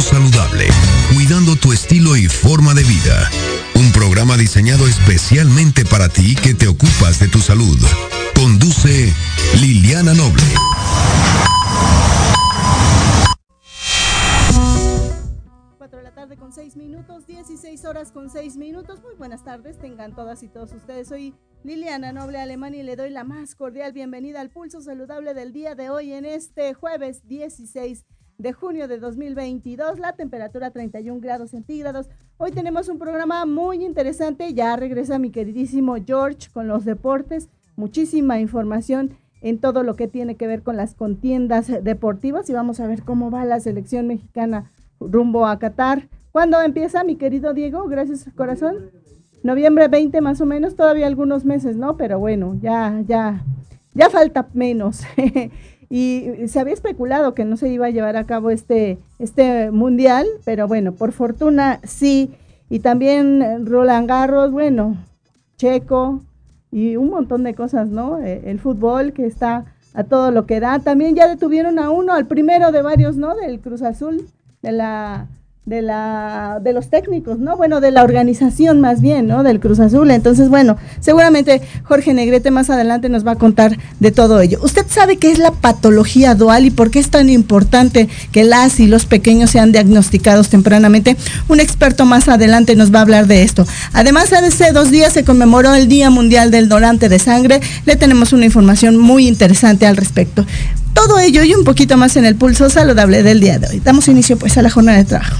Saludable, cuidando tu estilo y forma de vida. Un programa diseñado especialmente para ti que te ocupas de tu salud. Conduce Liliana Noble. 4 de la tarde con 6 minutos, 16 horas con 6 minutos. Muy buenas tardes, tengan todas y todos ustedes. Soy Liliana Noble Alemán y le doy la más cordial bienvenida al pulso saludable del día de hoy en este jueves 16 de junio de 2022, la temperatura 31 grados centígrados. Hoy tenemos un programa muy interesante, ya regresa mi queridísimo George con los deportes, muchísima información en todo lo que tiene que ver con las contiendas deportivas y vamos a ver cómo va la selección mexicana rumbo a Qatar. ¿Cuándo empieza, mi querido Diego? Gracias, corazón. Noviembre 20 más o menos, todavía algunos meses, ¿no? Pero bueno, ya, ya, ya falta menos. y se había especulado que no se iba a llevar a cabo este, este mundial, pero bueno, por fortuna sí. Y también Roland Garros, bueno, Checo y un montón de cosas, ¿no? E, el fútbol que está a todo lo que da. También ya detuvieron a uno, al primero de varios, ¿no? Del Cruz Azul, de la de la de los técnicos, ¿no? Bueno, de la organización más bien, ¿no? Del Cruz Azul. Entonces, bueno, seguramente Jorge Negrete más adelante nos va a contar de todo ello. ¿Usted sabe qué es la patología dual y por qué es tan importante que las y los pequeños sean diagnosticados tempranamente? Un experto más adelante nos va a hablar de esto. Además, hace dos días se conmemoró el Día Mundial del Donante de Sangre. Le tenemos una información muy interesante al respecto. Todo ello y un poquito más en el pulso saludable del día de hoy. Damos inicio pues a la jornada de trabajo.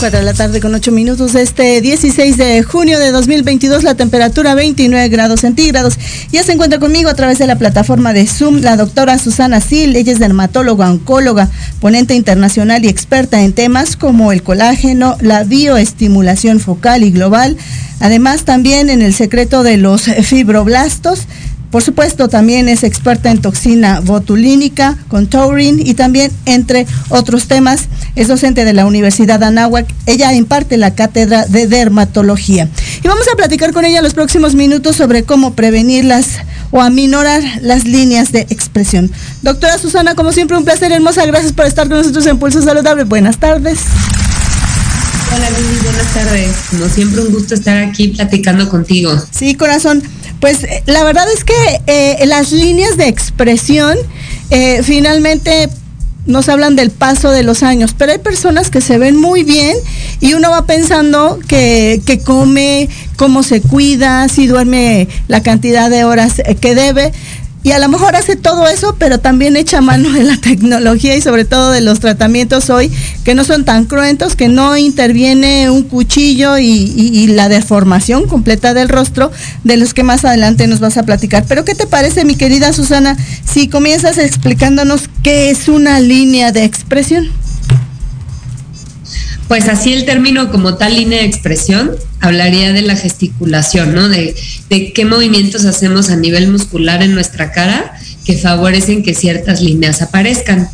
De la tarde con 8 minutos. Este 16 de junio de 2022, la temperatura 29 grados centígrados. Ya se encuentra conmigo a través de la plataforma de Zoom la doctora Susana Sil, ella es dermatóloga, oncóloga, ponente internacional y experta en temas como el colágeno, la bioestimulación focal y global. Además, también en el secreto de los fibroblastos por supuesto, también es experta en toxina botulínica, con taurine y también entre otros temas. Es docente de la Universidad Anáhuac. Ella imparte la cátedra de dermatología. Y vamos a platicar con ella en los próximos minutos sobre cómo prevenirlas o aminorar las líneas de expresión. Doctora Susana, como siempre, un placer hermosa. Gracias por estar con nosotros en Pulso Saludable. Buenas tardes. Hola Lili, buenas tardes. Como siempre, un gusto estar aquí platicando contigo. Sí, corazón. Pues eh, la verdad es que eh, las líneas de expresión eh, finalmente nos hablan del paso de los años, pero hay personas que se ven muy bien y uno va pensando que, que come, cómo se cuida, si duerme la cantidad de horas que debe, y a lo mejor hace todo eso, pero también echa mano de la tecnología y sobre todo de los tratamientos hoy que no son tan cruentos, que no interviene un cuchillo y, la deformación completa del rostro, de los que más adelante nos vas a platicar. Pero ¿qué te parece, mi querida Susana, si comienzas explicándonos qué es una línea de expresión? Pues así el término como tal línea de expresión hablaría de la gesticulación, ¿no? De, qué movimientos hacemos a nivel muscular en nuestra cara que favorecen que ciertas líneas aparezcan.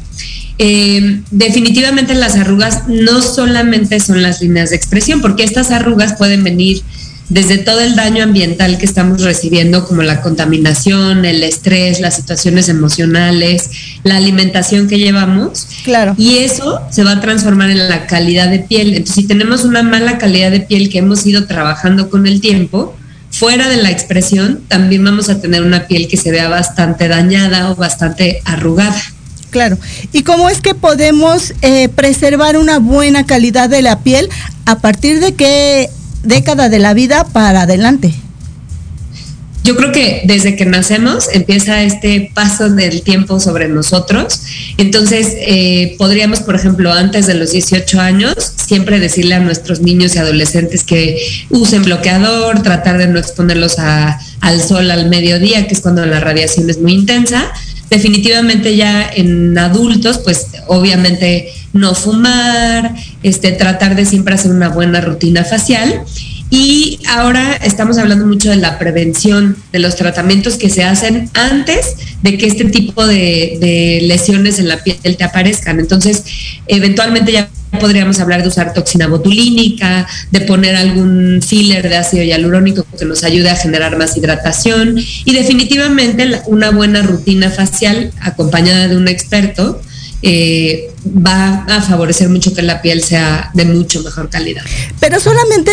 Eh, definitivamente las arrugas no solamente son las líneas de expresión, porque estas arrugas pueden venir desde todo el daño ambiental que estamos recibiendo, como la contaminación, el estrés, las situaciones emocionales, la alimentación que llevamos. Claro. Y eso se va a transformar en la calidad de piel. Entonces, si tenemos una mala calidad de piel que hemos ido trabajando con el tiempo, fuera de la expresión, también vamos a tener una piel que se vea bastante dañada o bastante arrugada. Claro. ¿Y cómo es que podemos eh, preservar una buena calidad de la piel a partir de que década de la vida para adelante. Yo creo que desde que nacemos empieza este paso del tiempo sobre nosotros. Entonces, eh, podríamos, por ejemplo, antes de los 18 años, siempre decirle a nuestros niños y adolescentes que usen bloqueador, tratar de no exponerlos al sol al mediodía, que es cuando la radiación es muy intensa. Definitivamente ya en adultos, pues obviamente no fumar, este, tratar de siempre hacer una buena rutina facial. Y ahora estamos hablando mucho de la prevención, de los tratamientos que se hacen antes de que este tipo de, de lesiones en la piel te aparezcan. Entonces, eventualmente ya podríamos hablar de usar toxina botulínica, de poner algún filler de ácido hialurónico que nos ayude a generar más hidratación. Y definitivamente una buena rutina facial acompañada de un experto eh, va a favorecer mucho que la piel sea de mucho mejor calidad. Pero solamente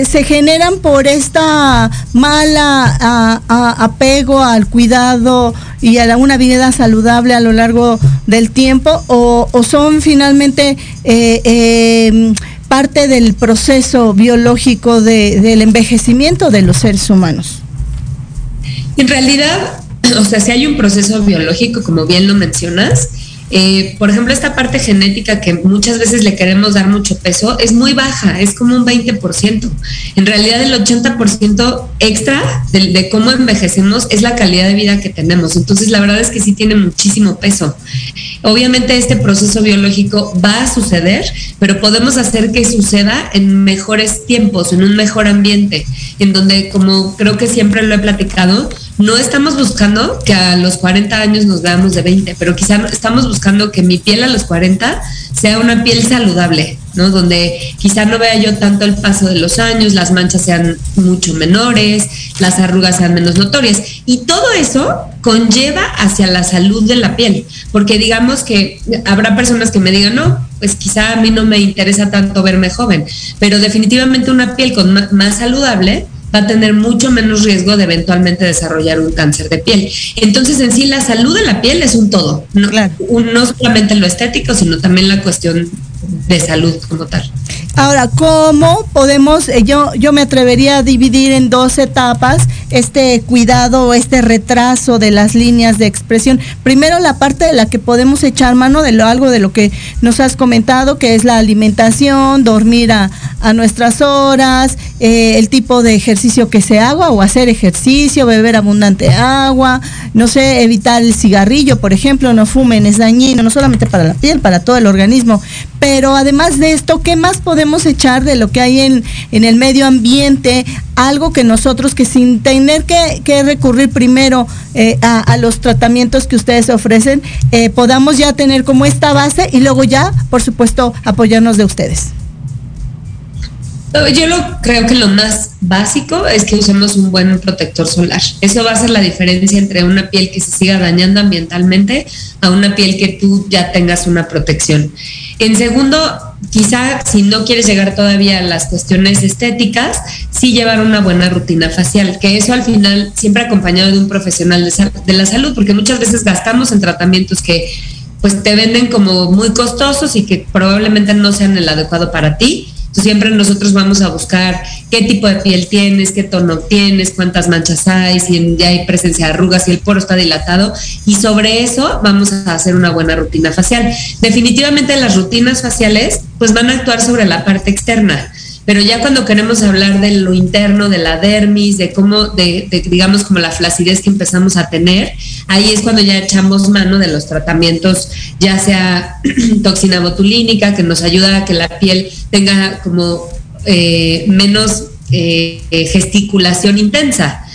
eh, se generan por esta mala apego al cuidado y a una vida saludable a lo largo del tiempo o, son finalmente eh, parte del proceso biológico del envejecimiento de los seres humanos. En realidad, o sea, si hay un proceso biológico, como bien lo mencionas, eh, por ejemplo, esta parte genética que muchas veces le queremos dar mucho peso es muy baja, es como un 20%. En realidad el 80% extra de, cómo envejecemos es la calidad de vida que tenemos. Entonces la verdad es que sí tiene muchísimo peso. Obviamente este proceso biológico va a suceder, pero podemos hacer que suceda en mejores tiempos, en un mejor ambiente, en donde como creo que siempre lo he platicado, no estamos buscando que a los 40 años nos veamos de 20, pero quizá estamos buscando que mi piel a los 40 sea una piel saludable, ¿no? Donde quizá no vea yo tanto el paso de los años, las manchas sean mucho menores, las arrugas sean menos notorias. Y todo eso conlleva hacia la salud de la piel, porque digamos que habrá personas que me digan, no, pues quizá a mí no me interesa tanto verme joven, pero definitivamente una piel con más saludable va a tener mucho menos riesgo de eventualmente desarrollar un cáncer de piel. Entonces, en sí, la salud de la piel es un todo, no, no solamente lo estético, sino también la cuestión de salud como tal. Ahora, ¿cómo podemos, eh, yo, yo me atrevería a dividir en dos etapas este cuidado, este retraso de las líneas de expresión? Primero, la parte de la que podemos echar mano de lo, algo de lo que nos has comentado, que es la alimentación, dormir a, nuestras horas, eh, el tipo de ejercicio que se haga o hacer ejercicio, beber abundante agua, no sé, evitar el cigarrillo, por ejemplo, no fumen, es dañino, no solamente para la piel, para todo el organismo. Pero además de esto, ¿qué más podemos echar de lo que hay en, en el medio ambiente? Algo que nosotros, que sin tener que, recurrir primero eh, a, los tratamientos que ustedes ofrecen, eh, podamos ya tener como esta base y luego ya, por supuesto, apoyarnos de ustedes. Yo lo, creo que lo más básico es que usemos un buen protector solar. Eso va a ser la diferencia entre una piel que se siga dañando ambientalmente a una piel que tú ya tengas una protección. En segundo, quizá si no quieres llegar todavía a las cuestiones estéticas, sí llevar una buena rutina facial, que eso al final siempre acompañado de un profesional de, la salud, porque muchas veces gastamos en tratamientos que pues te venden como muy costosos y que probablemente no sean el adecuado para ti siempre nosotros vamos a buscar qué tipo de piel tienes, qué tono tienes, cuántas manchas hay, si ya hay presencia de arrugas, si el poro está dilatado y sobre eso vamos a hacer una buena rutina facial. Definitivamente las rutinas faciales pues van a actuar sobre la parte externa pero ya cuando queremos hablar de lo interno, de la dermis, de cómo, de, digamos como la flacidez que empezamos a tener, ahí es cuando ya echamos mano de los tratamientos, ya sea toxina botulínica, que nos ayuda a que la piel tenga como eh, menos eh, gesticulación intensa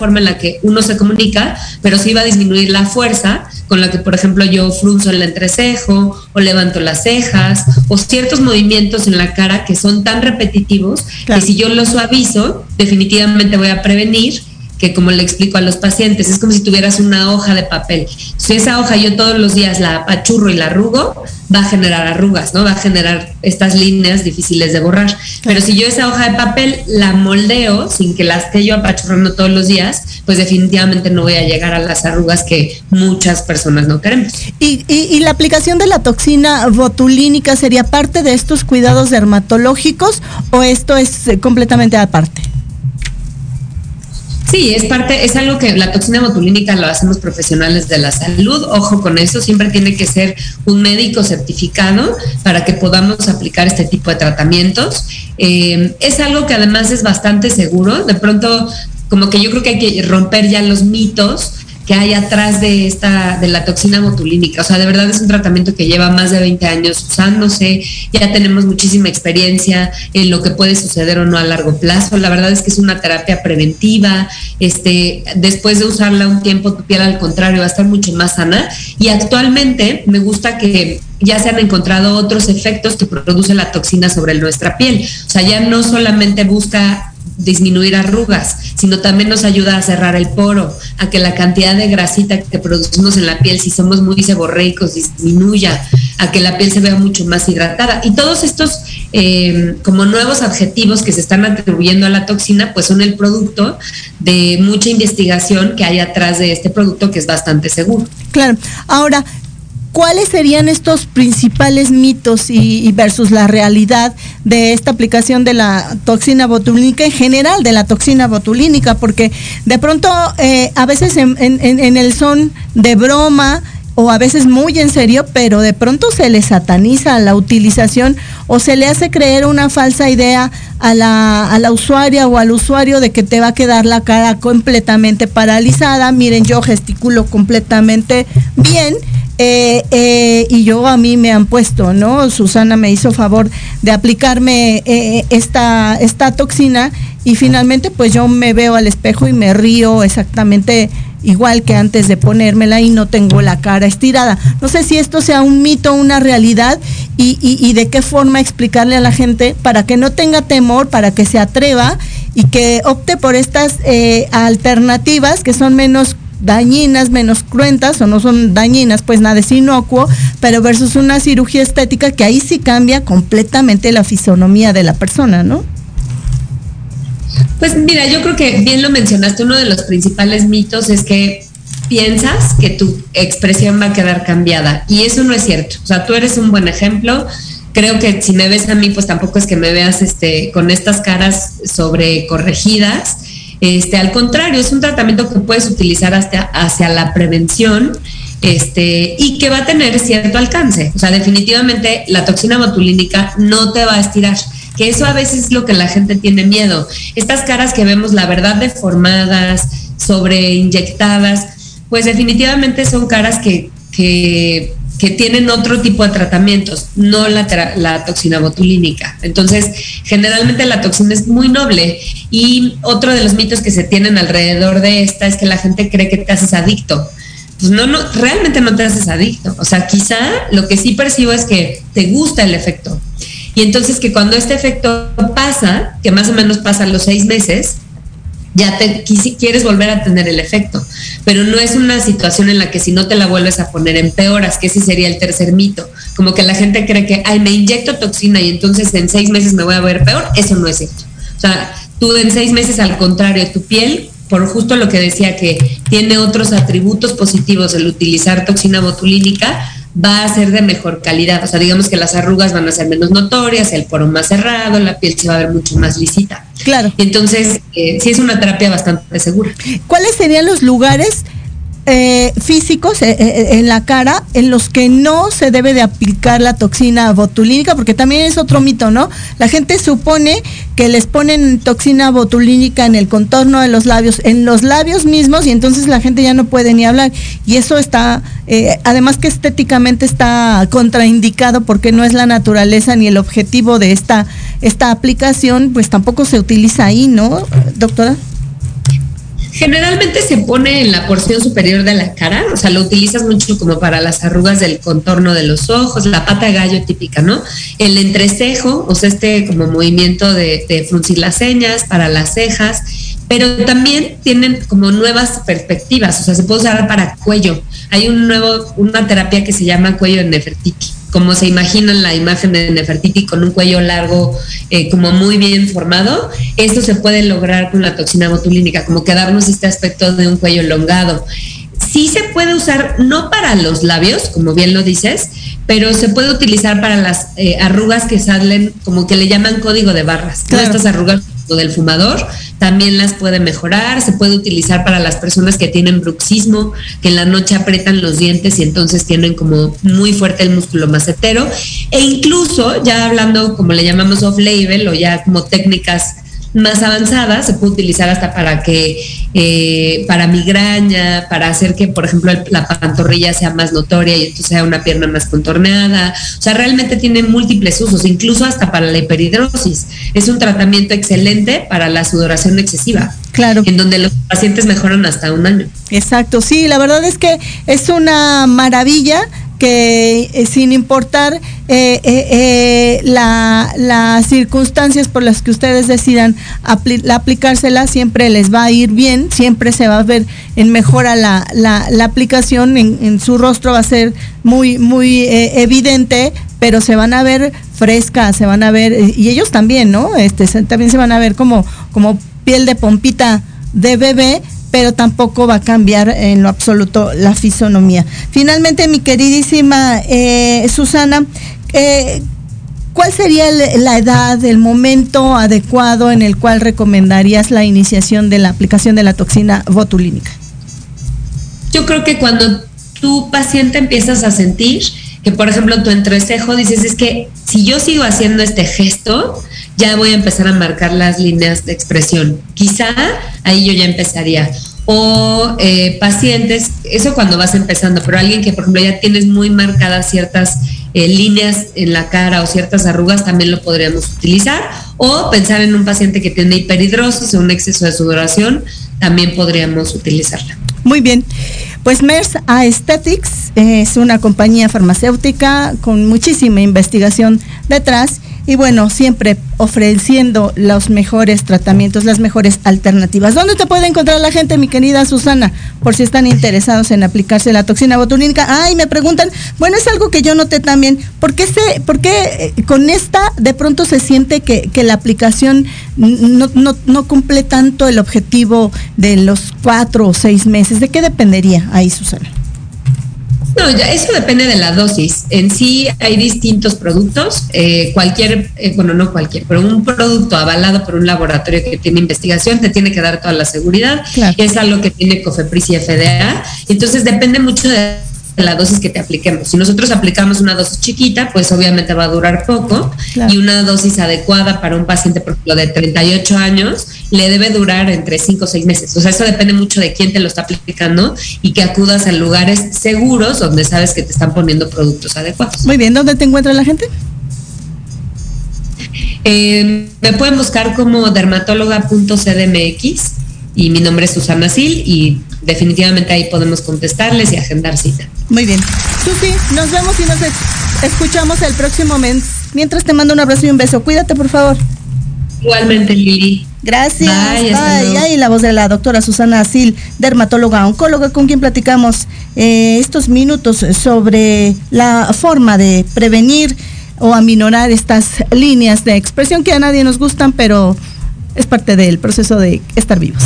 forma en la que uno se comunica, pero sí va a disminuir la fuerza con la que, por ejemplo, yo frunzo el entrecejo o levanto las cejas o ciertos movimientos en la cara que son tan repetitivos que si yo los suavizo, definitivamente voy a prevenir que como le explico a los pacientes, es como si tuvieras una hoja de papel. Si esa hoja yo todos los días la apachurro y la arrugo, va a generar arrugas, ¿no? Va a generar estas líneas difíciles de borrar. Pero si yo esa hoja de papel la moldeo sin que la esté yo apachurrando todos los días, pues definitivamente no voy a llegar a las arrugas que muchas personas no queremos. ¿Y, y la aplicación de la toxina botulínica sería parte de estos cuidados dermatológicos o esto es eh, completamente aparte? Sí, es parte, es algo que la toxina botulínica lo hacemos profesionales de la salud. Ojo con eso, siempre tiene que ser un médico certificado para que podamos aplicar este tipo de tratamientos. Eh, es algo que además es bastante seguro. De pronto, como que yo creo que hay que romper ya los mitos que hay atrás de esta de la toxina botulínica. O sea, de verdad es un tratamiento que lleva más de 20 años usándose, ya tenemos muchísima experiencia en lo que puede suceder o no a largo plazo. La verdad es que es una terapia preventiva. Este, después de usarla un tiempo, tu piel al contrario va a estar mucho más sana. Y actualmente me gusta que ya se han encontrado otros efectos que produce la toxina sobre nuestra piel. O sea, ya no solamente busca disminuir arrugas, sino también nos ayuda a cerrar el poro, a que la cantidad de grasita que producimos en la piel, si somos muy seborreicos, disminuya, a que la piel se vea mucho más hidratada. Y todos estos eh, como nuevos adjetivos que se están atribuyendo a la toxina, pues son el producto de mucha investigación que hay atrás de este producto que es bastante seguro. Claro. Ahora, ¿cuáles serían estos principales mitos y, versus la realidad de esta aplicación de la toxina botulínica en general, de la toxina botulínica? Porque de pronto eh, a veces en, en el son de broma, o a veces muy en serio, pero de pronto se le sataniza la utilización o se le hace creer una falsa idea a la, a la usuaria o al usuario de que te va a quedar la cara completamente paralizada. Miren, yo gesticulo completamente bien. Eh, eh, y yo a mí me han puesto, ¿no? Susana me hizo favor de aplicarme eh, esta, esta toxina y finalmente pues yo me veo al espejo y me río exactamente igual que antes de ponérmela y no tengo la cara estirada. No sé si esto sea un mito, una realidad y, y, de qué forma explicarle a la gente para que no tenga temor, para que se atreva y que opte por estas eh, alternativas que son menos dañinas, menos cruentas o no son dañinas, pues nada es inocuo, pero versus una cirugía estética que ahí sí cambia completamente la fisonomía de la persona, ¿no? Pues mira, yo creo que bien lo mencionaste, uno de los principales mitos es que piensas que tu expresión va a quedar cambiada y eso no es cierto. O sea, tú eres un buen ejemplo. Creo que si me ves a mí, pues tampoco es que me veas este, con estas caras sobrecorregidas. Este, al contrario, es un tratamiento que puedes utilizar hasta hacia la prevención este, y que va a tener cierto alcance. O sea, definitivamente la toxina botulínica no te va a estirar que eso a veces es lo que la gente tiene miedo. Estas caras que vemos, la verdad, deformadas, sobreinyectadas, pues definitivamente son caras que, que, tienen otro tipo de tratamientos, no la, la, toxina botulínica. Entonces, generalmente la toxina es muy noble y otro de los mitos que se tienen alrededor de esta es que la gente cree que te haces adicto. Pues no, no, realmente no te haces adicto. O sea, quizá lo que sí percibo es que te gusta el efecto y entonces que cuando este efecto pasa, que más o menos pasa los seis meses, ya te quieres volver a tener el efecto. Pero no es una situación en la que si no te la vuelves a poner empeoras, que ese sería el tercer mito. Como que la gente cree que, ay, me inyecto toxina y entonces en seis meses me voy a ver peor. Eso no es cierto. O sea, tú en seis meses, al contrario, tu piel, por justo lo que decía que tiene otros atributos positivos el utilizar toxina botulínica, va a ser de mejor calidad. O sea, digamos que las arrugas van a ser menos notorias, el poro más cerrado, la piel se va a ver mucho más lisita. Claro. Entonces, eh, sí es una terapia bastante segura. ¿Cuáles serían los lugares eh, físicos eh, eh, en la cara en los que no se debe de aplicar la toxina botulínica, porque también es otro mito, ¿no? La gente supone que les ponen toxina botulínica en el contorno de los labios, en los labios mismos, y entonces la gente ya no puede ni hablar. Y eso está, además que estéticamente está contraindicado porque no es la naturaleza ni el objetivo de esta, esta aplicación, pues tampoco se utiliza ahí, ¿no, doctora? Generalmente se pone en la porción superior de la cara, o sea, lo utilizas mucho como para las arrugas del contorno de los ojos, la pata gallo típica, ¿no? El entrecejo, o sea, este como movimiento de, de fruncir las señas para las cejas, pero también tienen como nuevas perspectivas, o sea, se puede usar para cuello. Hay un nuevo, una terapia que se llama cuello de Nefertiti como se imaginan la imagen de Nefertiti con un cuello largo, eh, como muy bien formado, esto se puede lograr con la toxina botulínica, como que darnos este aspecto de un cuello elongado. Sí se puede usar, no para los labios, como bien lo dices, pero se puede utilizar para las eh, arrugas que salen, como que le llaman código de barras. Todas estas arrugas del fumador, también las puede mejorar, se puede utilizar para las personas que tienen bruxismo, que en la noche apretan los dientes y entonces tienen como muy fuerte el músculo macetero, e incluso ya hablando como le llamamos off-label o ya como técnicas más avanzada, se puede utilizar hasta para que, eh, para migraña, para hacer que, por ejemplo, la pantorrilla sea más notoria y entonces sea una pierna más contorneada. O sea, realmente tiene múltiples usos, incluso hasta para la hiperhidrosis. Es un tratamiento excelente para la sudoración excesiva. Claro. En donde los pacientes mejoran hasta un año. Exacto, sí, la verdad es que es una maravilla que eh, sin importar eh, eh, las circunstancias por las que ustedes decidan aplicársela, siempre les va a ir bien, siempre se va a ver en mejora la, la, aplicación, en, su rostro va a ser muy, muy evidente, pero se van a ver frescas, se van a ver, y ellos también, ¿no? Este, también se van a ver como, como piel de pompita de bebé pero tampoco va a cambiar en lo absoluto la fisonomía. Finalmente, mi queridísima eh, Susana, eh, ¿cuál sería la edad, el momento adecuado en el cual recomendarías la iniciación de la aplicación de la toxina botulínica? Yo creo que cuando tu paciente empiezas a sentir que, por ejemplo, tu entrecejo dices, es que si yo sigo haciendo este gesto, ya voy a empezar a marcar las líneas de expresión. Quizá ahí yo ya empezaría. O eh, pacientes, eso cuando vas empezando, pero alguien que, por ejemplo, ya tienes muy marcadas ciertas eh, líneas en la cara o ciertas arrugas, también lo podríamos utilizar. O pensar en un paciente que tiene hiperhidrosis o un exceso de sudoración, también podríamos utilizarla. Muy bien. Pues MERS Aesthetics es una compañía farmacéutica con muchísima investigación detrás y bueno, siempre ofreciendo los mejores tratamientos, las mejores alternativas. ¿Dónde te puede encontrar la gente, mi querida Susana, por si están interesados en aplicarse la toxina botulínica? Ay, me preguntan, bueno, es algo que yo noté también, ¿por qué, se, por qué eh, con esta de pronto se siente que, que la aplicación no, no, no cumple tanto el objetivo de los cuatro o seis meses? ¿De qué dependería ahí, Susana? No, eso depende de la dosis. En sí hay distintos productos, eh, cualquier, eh, bueno, no cualquier, pero un producto avalado por un laboratorio que tiene investigación te tiene que dar toda la seguridad. Es algo que tiene COFEPRIS y FDA. Entonces depende mucho de la dosis que te apliquemos. Si nosotros aplicamos una dosis chiquita, pues obviamente va a durar poco y una dosis adecuada para un paciente, por ejemplo, de 38 años, le debe durar entre 5 o 6 meses. O sea, eso depende mucho de quién te lo está aplicando y que acudas a lugares seguros donde sabes que te están poniendo productos adecuados. Muy bien, ¿dónde te encuentra la gente? Eh, me pueden buscar como dermatóloga.cdmx y mi nombre es Susana Sil y definitivamente ahí podemos contestarles y agendar cita. Muy bien. Susi, nos vemos y nos escuchamos el próximo mes. Mientras te mando un abrazo y un beso. Cuídate, por favor. Igualmente, Lili. Gracias. Bye. Y la voz de la doctora Susana Sil, dermatóloga oncóloga, con quien platicamos eh, estos minutos sobre la forma de prevenir o aminorar estas líneas de expresión que a nadie nos gustan, pero es parte del proceso de estar vivos.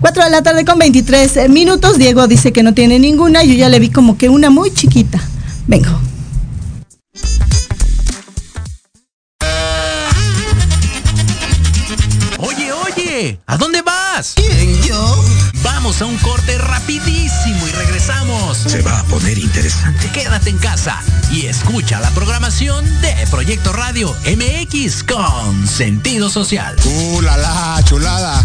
4 de la tarde con 23 minutos. Diego dice que no tiene ninguna. Yo ya le vi como que una muy chiquita. Vengo. Oye, oye, ¿a dónde vas? ¿Quién, yo? Vamos a un corte rapidísimo y regresamos. Se va a poner interesante. Quédate en casa y escucha la programación de Proyecto Radio MX con sentido social. ¡Uh, la, la chulada!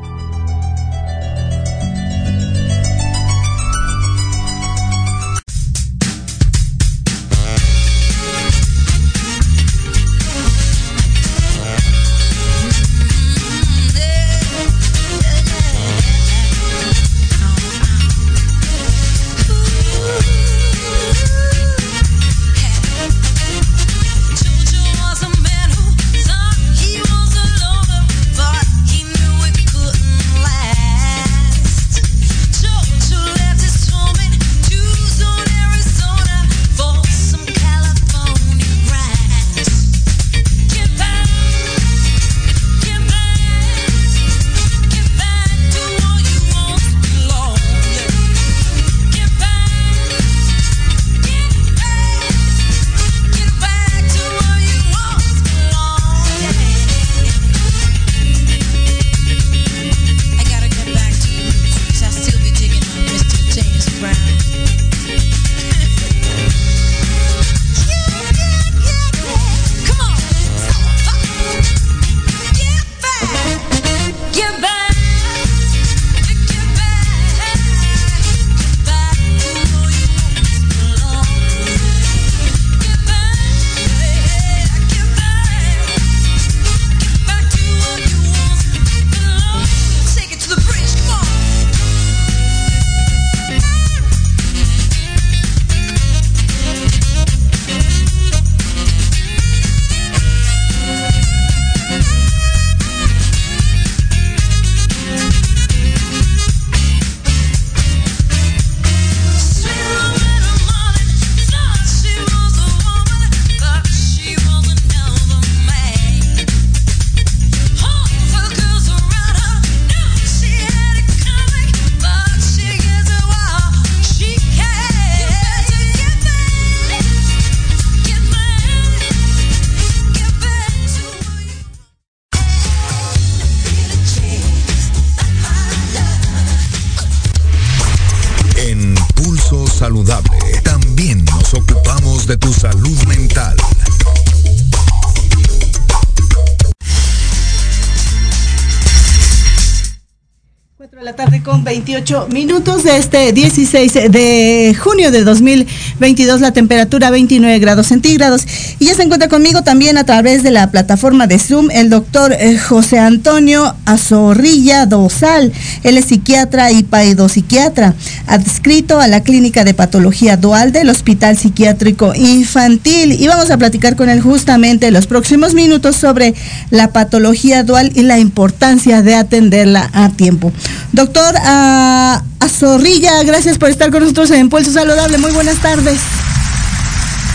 28 minutos de este 16 de junio de 2022, la temperatura 29 grados centígrados. Y ya se encuentra conmigo también a través de la plataforma de Zoom el doctor eh, José Antonio Azorrilla Dosal. Él es psiquiatra y paidopsiquiatra, adscrito a la Clínica de Patología Dual del Hospital Psiquiátrico Infantil. Y vamos a platicar con él justamente en los próximos minutos sobre la patología dual y la importancia de atenderla a tiempo. Doctor a, Zorrilla, gracias por estar con nosotros en Pulso Saludable. Muy buenas tardes.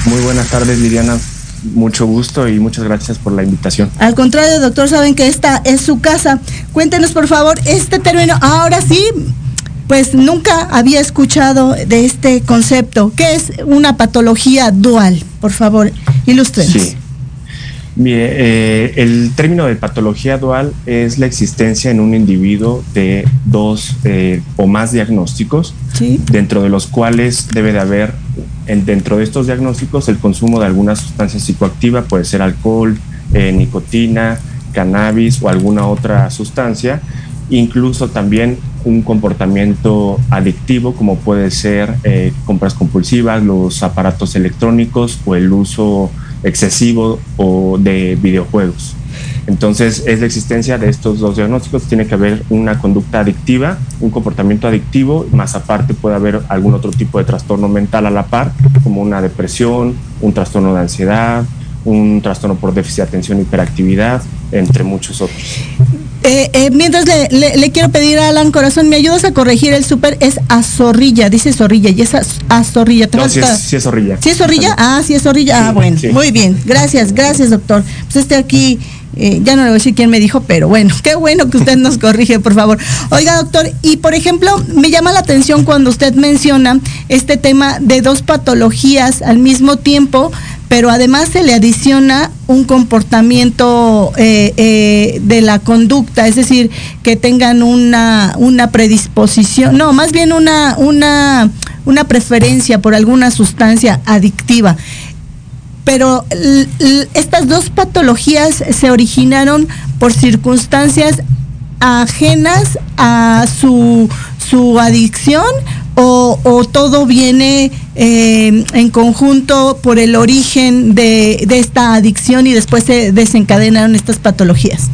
Muy buenas tardes, Liliana. Mucho gusto y muchas gracias por la invitación. Al contrario, doctor, saben que esta es su casa. Cuéntenos, por favor, este término. Ahora sí, pues nunca había escuchado de este concepto. ¿Qué es una patología dual? Por favor, ilústrenos. Sí. Eh, el término de patología dual es la existencia en un individuo de dos eh, o más diagnósticos, dentro de los cuales debe de haber, dentro de estos diagnósticos, el consumo de alguna sustancia psicoactiva, puede ser alcohol, eh, nicotina, cannabis o alguna otra sustancia, incluso también un comportamiento adictivo como puede ser compras compulsivas, los aparatos electrónicos o el uso excesivo o de videojuegos. Entonces, es la existencia de estos dos diagnósticos. Tiene que haber una conducta adictiva, un comportamiento adictivo, más aparte puede haber algún otro tipo de trastorno mental a la par, como una depresión, un trastorno de ansiedad, un trastorno por déficit de atención, hiperactividad, entre muchos otros. Eh, eh, mientras le, quiero pedir a Alan Corazón, ¿me ayudas a corregir el súper? Es a zorrilla, dice zorrilla, y es a, zorrilla. No, sí es, zorrilla. ¿Sí es zorrilla? Ah, sí es zorrilla. ah, bueno, muy bien. Gracias, gracias, doctor. Pues este aquí, eh, ya no le voy a decir quién me dijo, pero bueno, qué bueno que usted nos corrige, por favor. Oiga, doctor, y por ejemplo, me llama la atención cuando usted menciona este tema de dos patologías al mismo tiempo, pero además se le adiciona un comportamiento eh, eh, de la conducta, es decir, que tengan una, una predisposición, no, más bien una, una, una preferencia por alguna sustancia adictiva. Pero estas dos patologías se originaron por circunstancias ajenas a su, su adicción o, todo viene eh, en conjunto por el origen de, esta adicción y después se desencadenaron estas patologías?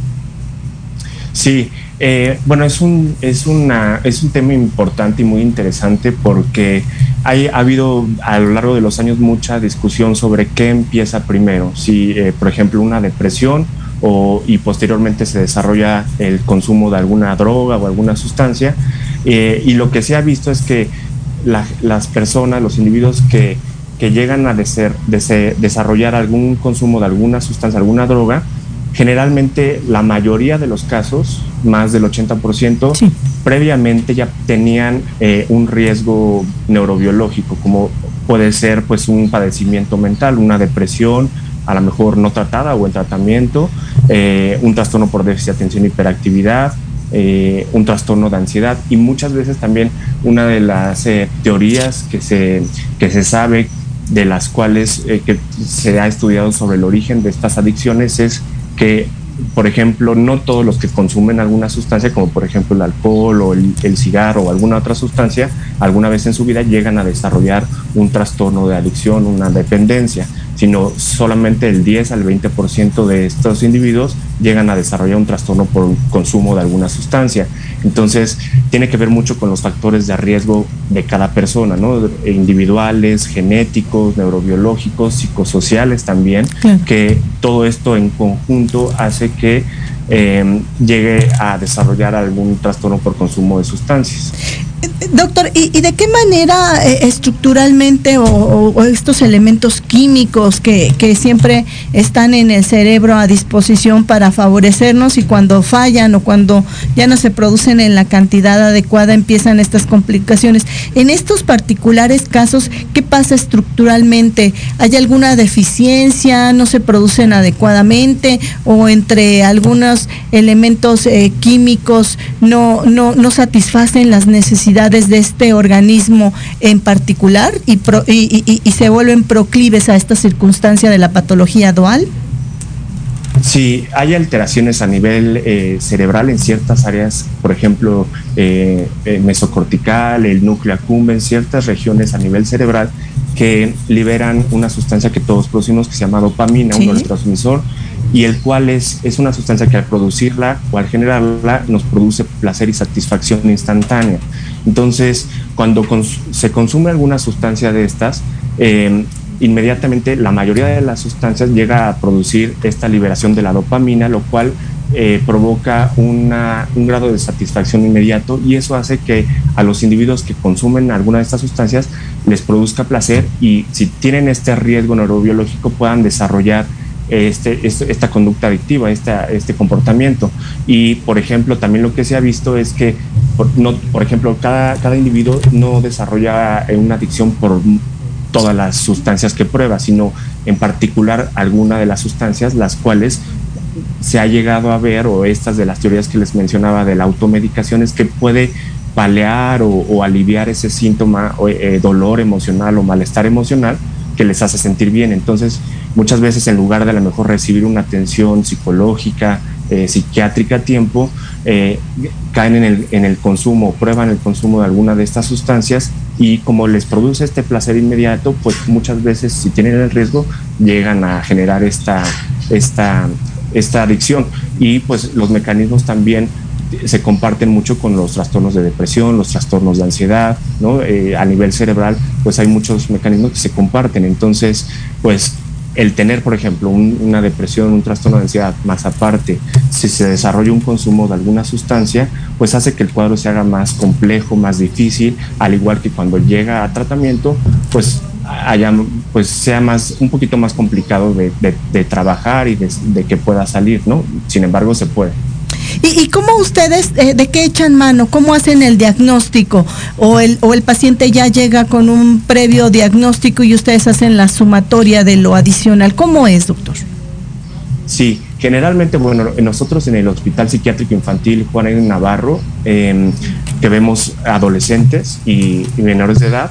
Sí, eh, bueno, es un, es, una, es un tema importante y muy interesante porque hay, ha habido a lo largo de los años mucha discusión sobre qué empieza primero, si eh, por ejemplo una depresión o, y posteriormente se desarrolla el consumo de alguna droga o alguna sustancia. Eh, y lo que se ha visto es que las personas, los individuos que, que llegan a desarrollar algún consumo de alguna sustancia, alguna droga, generalmente la mayoría de los casos, más del 80%, previamente ya tenían eh, un riesgo neurobiológico, como puede ser pues un padecimiento mental, una depresión, a lo mejor no tratada o en tratamiento, eh, un trastorno por déficit de atención y hiperactividad, eh, un trastorno de ansiedad. Y muchas veces también una de las eh, teorías que se, que se sabe de las cuales que se ha estudiado sobre el origen de estas adicciones es que por ejemplo, no todos los que consumen alguna sustancia, como por ejemplo el alcohol o el, el, cigarro o alguna otra sustancia, alguna vez en su vida llegan a desarrollar un trastorno de adicción, una dependencia sino solamente el 10 al 20% de estos individuos llegan a desarrollar un trastorno por consumo de alguna sustancia. Entonces, tiene que ver mucho con los factores de riesgo de cada persona, ¿no? Individuales, genéticos, neurobiológicos, psicosociales también, que todo esto en conjunto hace que eh, llegue a desarrollar algún trastorno por consumo de sustancias. Doctor, ¿y, de qué manera eh, estructuralmente o, estos elementos químicos que, siempre están en el cerebro a disposición para favorecernos y cuando fallan o cuando ya no se producen en la cantidad adecuada empiezan estas complicaciones? En estos particulares casos, ¿qué pasa estructuralmente? ¿Hay alguna deficiencia? ¿No se producen adecuadamente? ¿O entre algunos elementos eh, químicos no, no, no satisfacen las necesidades? Necesidades de este organismo en particular y, y, se vuelven proclives a esta circunstancia de la patología dual? Sí, hay alteraciones a nivel eh, cerebral en ciertas áreas, por ejemplo, eh, mesocortical, el núcleo accumbens, ciertas regiones a nivel cerebral que liberan una sustancia que todos producimos que se llama dopamina, un neurotransmisor, y el cual es, es una sustancia que al producirla o al generarla nos produce placer y satisfacción instantánea. Entonces, cuando se consume alguna sustancia de estas, em, inmediatamente la mayoría de las sustancias llega a producir esta liberación de la dopamina, lo cual eh, provoca una, un grado de satisfacción inmediato y eso hace que a los individuos que consumen alguna de estas sustancias les produzca placer y si tienen este riesgo neurobiológico puedan desarrollar este, esta conducta adictiva, este comportamiento. Y, por ejemplo, también lo que se ha visto es que, por, no, por ejemplo, cada, cada individuo no desarrolla una adicción por todas las sustancias que prueba, sino en particular alguna de las sustancias las cuales se ha llegado a ver, o estas de las teorías que les mencionaba de la automedicación, es que puede palear o, aliviar ese síntoma, o, eh, dolor emocional o malestar emocional que les hace sentir bien. Entonces, muchas veces en lugar de a lo mejor recibir una atención psicológica, eh, psiquiátrica a tiempo, eh, caen en el, en el consumo, prueban el consumo de alguna de estas sustancias y como les produce este placer inmediato, pues muchas veces si tienen el riesgo llegan a generar esta, esta, esta adicción y pues los mecanismos también se comparten mucho con los trastornos de depresión, los trastornos de ansiedad, ¿no? Eh, a nivel cerebral, pues hay muchos mecanismos que se comparten. Entonces, pues el tener, por ejemplo, una depresión, un trastorno de ansiedad, más aparte, si se desarrolla un consumo de alguna sustancia, pues hace que el cuadro se haga más complejo, más difícil, al igual que cuando llega a tratamiento, pues haya, pues sea más, un poquito más complicado de, trabajar y de, de, que pueda salir, ¿no? Sin embargo, se puede. ¿Y, cómo ustedes, eh, de qué echan mano? ¿Cómo hacen el diagnóstico? ¿O el, ¿O el paciente ya llega con un previo diagnóstico y ustedes hacen la sumatoria de lo adicional? ¿Cómo es, doctor? Sí, generalmente, bueno, nosotros en el Hospital Psiquiátrico Infantil Juan N. Navarro, em, que vemos adolescentes y menores de edad,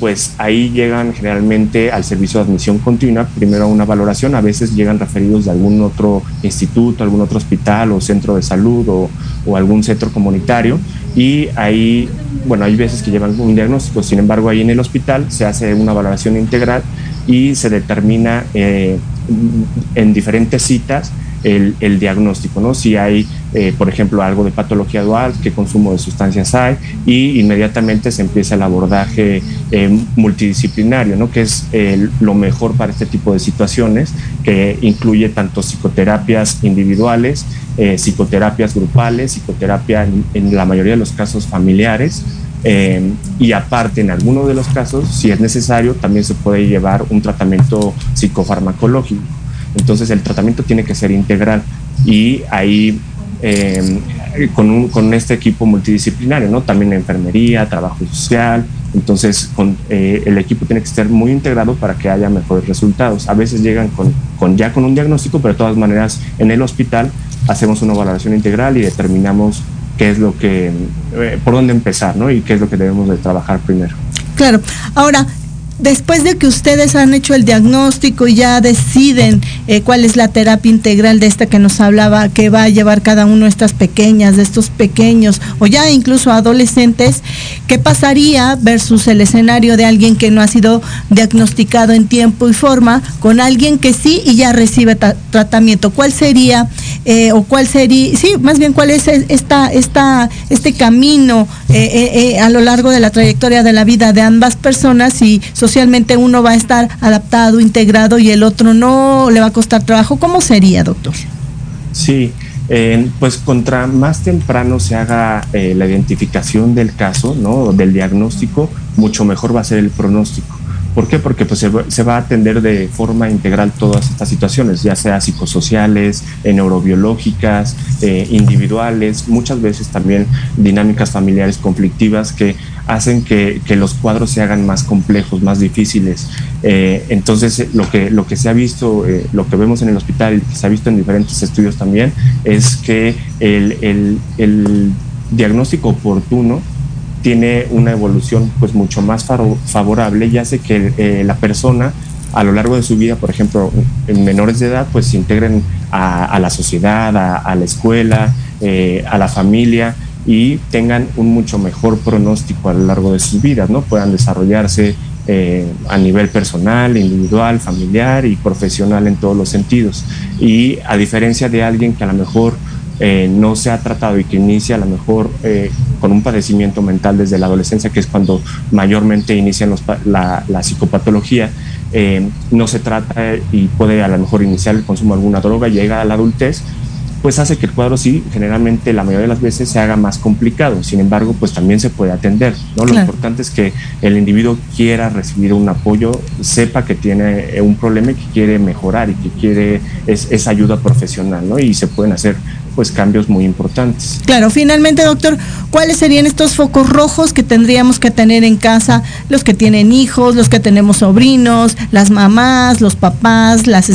pues ahí llegan generalmente al servicio de admisión continua, primero a una valoración, a veces llegan referidos de algún otro instituto, algún otro hospital o centro de salud o, algún centro comunitario. Y ahí, bueno, hay veces que llevan un diagnóstico, sin embargo ahí en el hospital se hace una valoración integral y se determina eh, en diferentes citas el, diagnóstico, ¿no? Si hay, eh, por ejemplo, algo de patología dual, qué consumo de sustancias hay, y inmediatamente se empieza el abordaje eh, multidisciplinario, ¿no? Que es lo mejor para este tipo de situaciones, que incluye tanto psicoterapias individuales, eh, psicoterapias grupales, psicoterapia en, la mayoría de los casos familiares, y aparte, en algunos de los casos, si es necesario, también se puede llevar un tratamiento psicofarmacológico. Entonces el tratamiento tiene que ser integral y ahí eh, con, con, este equipo multidisciplinario, ¿no? También enfermería, trabajo social. Entonces eh, el equipo tiene que estar muy integrado para que haya mejores resultados. A veces llegan con, con, ya con un diagnóstico, pero de todas maneras en el hospital hacemos una valoración integral y determinamos qué es lo que, eh, por dónde empezar, ¿no? Y qué es lo que debemos de trabajar primero. Claro. Ahora, después de que ustedes han hecho el diagnóstico y ya deciden eh, cuál es la terapia integral de esta que nos hablaba, que va a llevar cada uno de estas pequeñas, de estos pequeños o ya incluso adolescentes, ¿qué pasaría versus el escenario de alguien que no ha sido diagnosticado en tiempo y forma con alguien que sí y ya recibe tratamiento? ¿Cuál sería eh, o cuál sería, sí, más bien cuál es esta, esta, este camino eh, a lo largo de la trayectoria de la vida de ambas personas y uno va a estar adaptado, integrado y el otro no le va a costar trabajo. ¿Cómo sería, doctor? Sí, pues contra más temprano se haga eh, la identificación del caso, ¿no? Del diagnóstico, mucho mejor va a ser el pronóstico. ¿Por qué? Porque pues, se, va a atender de forma integral todas estas situaciones, ya sea psicosociales, eh, neurobiológicas, eh, individuales, muchas veces también dinámicas familiares conflictivas que hacen que, los cuadros se hagan más complejos, más difíciles. Eh, entonces, lo que, lo que se ha visto, lo que vemos en el hospital y se ha visto en diferentes estudios también, es que el, el diagnóstico oportuno tiene una evolución pues mucho más favorable y hace que eh, la persona a lo largo de su vida, por ejemplo, en menores de edad, pues se integren a, la sociedad, a, la escuela, eh, a la familia y tengan un mucho mejor pronóstico a lo largo de sus vidas, ¿no? Puedan desarrollarse eh, a nivel personal, individual, familiar y profesional en todos los sentidos. Y a diferencia de alguien que a lo mejor eh, no se ha tratado y que inicia a lo mejor eh, con un padecimiento mental desde la adolescencia, que es cuando mayormente inician la, psicopatología, eh, no se trata y puede a lo mejor iniciar el consumo de alguna droga, llega a la adultez, pues hace que el cuadro sí, generalmente la mayoría de las veces se haga más complicado. Sin embargo, pues también se puede atender. ¿no? Lo importante es que el individuo quiera recibir un apoyo, sepa que tiene un problema y que quiere mejorar y que quiere esa ayuda profesional, ¿no? Y se pueden hacer pues cambios muy importantes. Claro, finalmente, doctor, ¿cuáles serían estos focos rojos que tendríamos que tener en casa los que tienen hijos, los que tenemos sobrinos, las mamás, los papás, las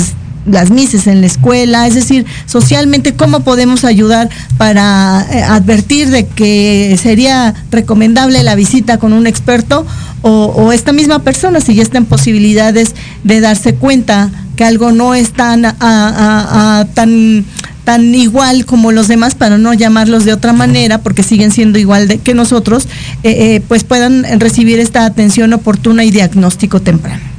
las mises en la escuela, es decir, socialmente cómo podemos ayudar para eh, advertir de que sería recomendable la visita con un experto o, esta misma persona si ya está en posibilidades de darse cuenta que algo no es tan, tan tan igual como los demás, para no llamarlos de otra manera, porque siguen siendo igual de, que nosotros, eh, eh, pues puedan recibir esta atención oportuna y diagnóstico temprano.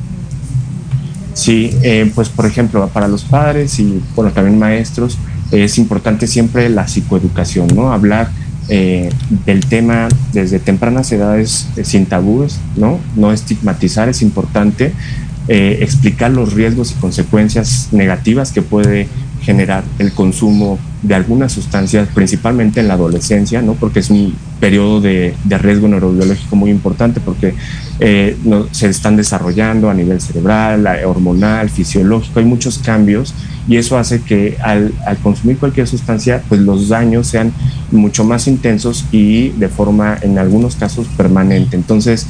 Sí, eh, pues por ejemplo, para los padres y bueno, también maestros, es importante siempre la psicoeducación, ¿no? Hablar del tema desde tempranas edades sin tabúes, ¿no? No estigmatizar es importante, explicar los riesgos y consecuencias negativas que puede generar el consumo de algunas sustancias, principalmente en la adolescencia, ¿no? porque es un periodo de, riesgo neurobiológico muy importante, porque eh, se están desarrollando a nivel cerebral, hormonal, fisiológico, hay muchos cambios y eso hace que al, al, consumir cualquier sustancia, pues los daños sean mucho más intensos y de forma, en algunos casos, permanente. Entonces,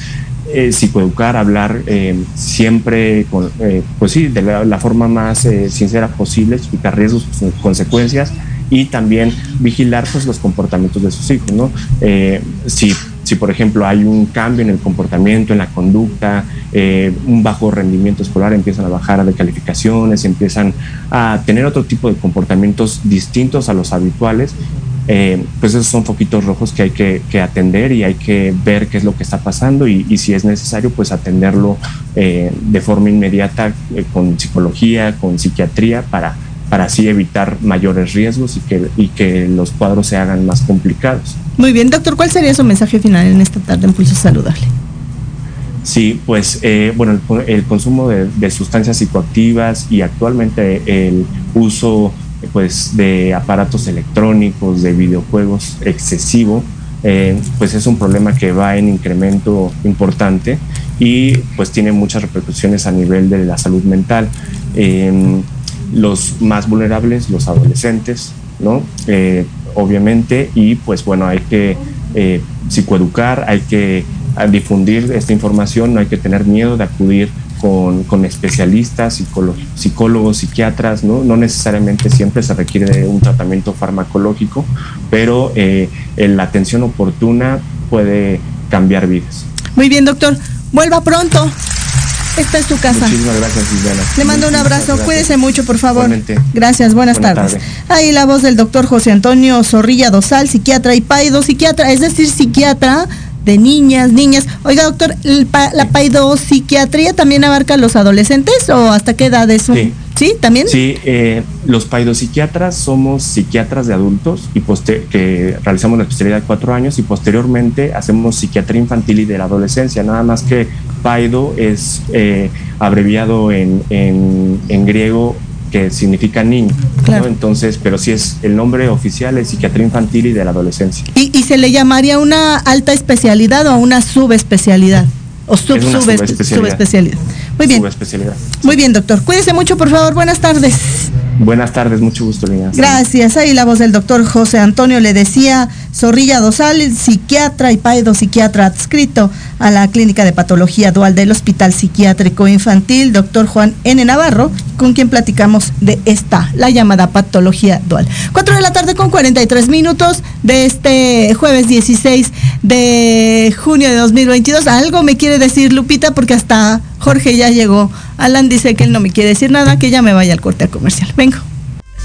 eh, psicoeducar, hablar eh, siempre, con, eh, pues sí, de la, forma más eh, sincera posible, explicar riesgos, consecuencias y también vigilar pues, los comportamientos de sus hijos, ¿no? si, si, por ejemplo, hay un cambio en el comportamiento, en la conducta, un bajo rendimiento escolar, empiezan a bajar de calificaciones, empiezan a tener otro tipo de comportamientos distintos a los habituales, eh, pues esos son foquitos rojos que hay que, atender y hay que ver qué es lo que está pasando y, si es necesario, pues atenderlo eh, de forma inmediata eh, con psicología, con psiquiatría, para, para así evitar mayores riesgos y que, y que los cuadros se hagan más complicados. Muy bien, doctor, ¿cuál sería su mensaje final en esta tarde en Pulso Saludable? Sí, pues bueno, el, consumo de, de sustancias psicoactivas y actualmente el uso pues de aparatos electrónicos, de videojuegos excesivo, eh, pues es un problema que va en incremento importante y pues tiene muchas repercusiones a nivel de la salud mental. Los más vulnerables, los adolescentes, ¿no? Eh, obviamente, y pues bueno, hay que eh, psicoeducar, hay que difundir esta información, no hay que tener miedo de acudir con, especialistas, psicólogos, psiquiatras, ¿no? no necesariamente siempre se requiere de un tratamiento farmacológico, pero eh, la atención oportuna puede cambiar vidas. Muy bien, doctor. Vuelva pronto. Esta es su casa. Muchísimas gracias, Liliana. Le mando un abrazo. Cuídese mucho, por favor. Gracias. Buenas, tardes. Ahí la voz del doctor José Antonio Zorrilla Dosal, psiquiatra y paido, psiquiatra, es decir, psiquiatra de niñas, niñas. Oiga, doctor, ¿la paidopsiquiatría también abarca a los adolescentes o hasta qué edad eso? Sí. ¿Sí? ¿También? Sí, eh, los paidopsiquiatras somos psiquiatras de adultos y que realizamos la especialidad de cuatro años y posteriormente hacemos psiquiatría infantil y de la adolescencia. Nada más que paido es eh, abreviado en, en, en griego que significa niño. Entonces, pero sí es el nombre oficial es psiquiatría infantil y de la adolescencia. ¿Y, se le llamaría una alta especialidad o una subespecialidad? O sub, subespecialidad. Muy bien. Muy bien, doctor. Cuídese mucho, por favor. Buenas tardes. Buenas tardes, mucho gusto, Lina. Gracias. Ahí la voz del doctor José Antonio le decía, Zorrilla Dosal, psiquiatra y psiquiatra adscrito a la Clínica de Patología Dual del Hospital Psiquiátrico Infantil, doctor Juan N. Navarro, con quien platicamos de esta, la llamada patología dual. Cuatro de la tarde con 43 minutos de este jueves 16 de junio de 2022. Algo me quiere decir Lupita porque hasta Jorge ya llegó. Alan dice que él no me quiere decir nada, que ya me vaya al corte comercial.